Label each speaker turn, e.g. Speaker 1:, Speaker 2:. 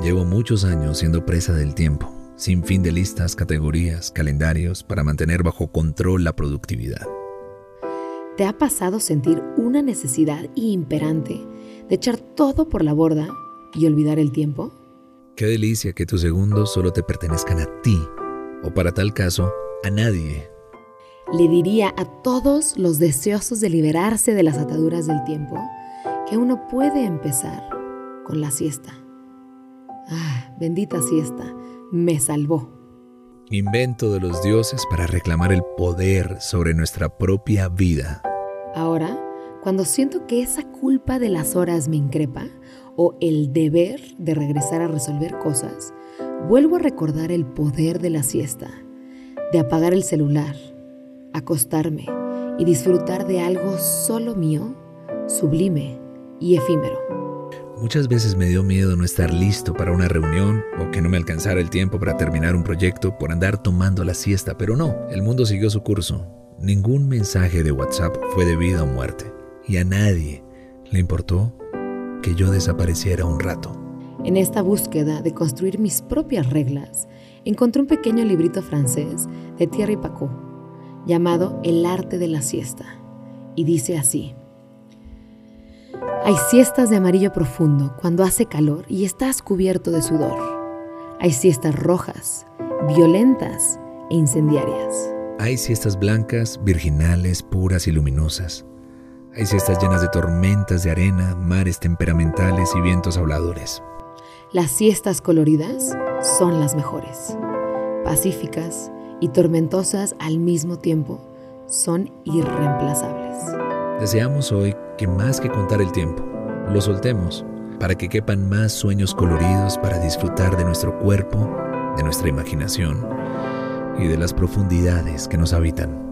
Speaker 1: Llevo muchos años siendo presa del tiempo, sin fin de listas, categorías, calendarios para mantener bajo control la productividad.
Speaker 2: ¿Te ha pasado sentir una necesidad imperante de echar todo por la borda y olvidar el tiempo?
Speaker 1: Qué delicia que tus segundos solo te pertenezcan a ti, o para tal caso, a nadie.
Speaker 2: Le diría a todos los deseosos de liberarse de las ataduras del tiempo que uno puede empezar con la siesta. Ah, bendita siesta, me salvó.
Speaker 1: Invento de los dioses para reclamar el poder sobre nuestra propia vida.
Speaker 2: Ahora, cuando siento que esa culpa de las horas me increpa o el deber de regresar a resolver cosas, vuelvo a recordar el poder de la siesta, de apagar el celular, acostarme y disfrutar de algo solo mío, sublime y efímero.
Speaker 1: Muchas veces me dio miedo no estar listo para una reunión o que no me alcanzara el tiempo para terminar un proyecto por andar tomando la siesta, pero no, el mundo siguió su curso. Ningún mensaje de WhatsApp fue de vida o muerte y a nadie le importó que yo desapareciera un rato.
Speaker 2: En esta búsqueda de construir mis propias reglas, encontré un pequeño librito francés de Thierry Pacot llamado El arte de la siesta y dice así. Hay siestas de amarillo profundo cuando hace calor y estás cubierto de sudor. Hay siestas rojas, violentas e incendiarias.
Speaker 1: Hay siestas blancas, virginales, puras y luminosas. Hay siestas llenas de tormentas de arena, mares temperamentales y vientos habladores.
Speaker 2: Las siestas coloridas son las mejores. Pacíficas y tormentosas al mismo tiempo, son irreemplazables.
Speaker 1: Deseamos hoy que más que contar el tiempo, lo soltemos para que quepan más sueños coloridos para disfrutar de nuestro cuerpo, de nuestra imaginación y de las profundidades que nos habitan.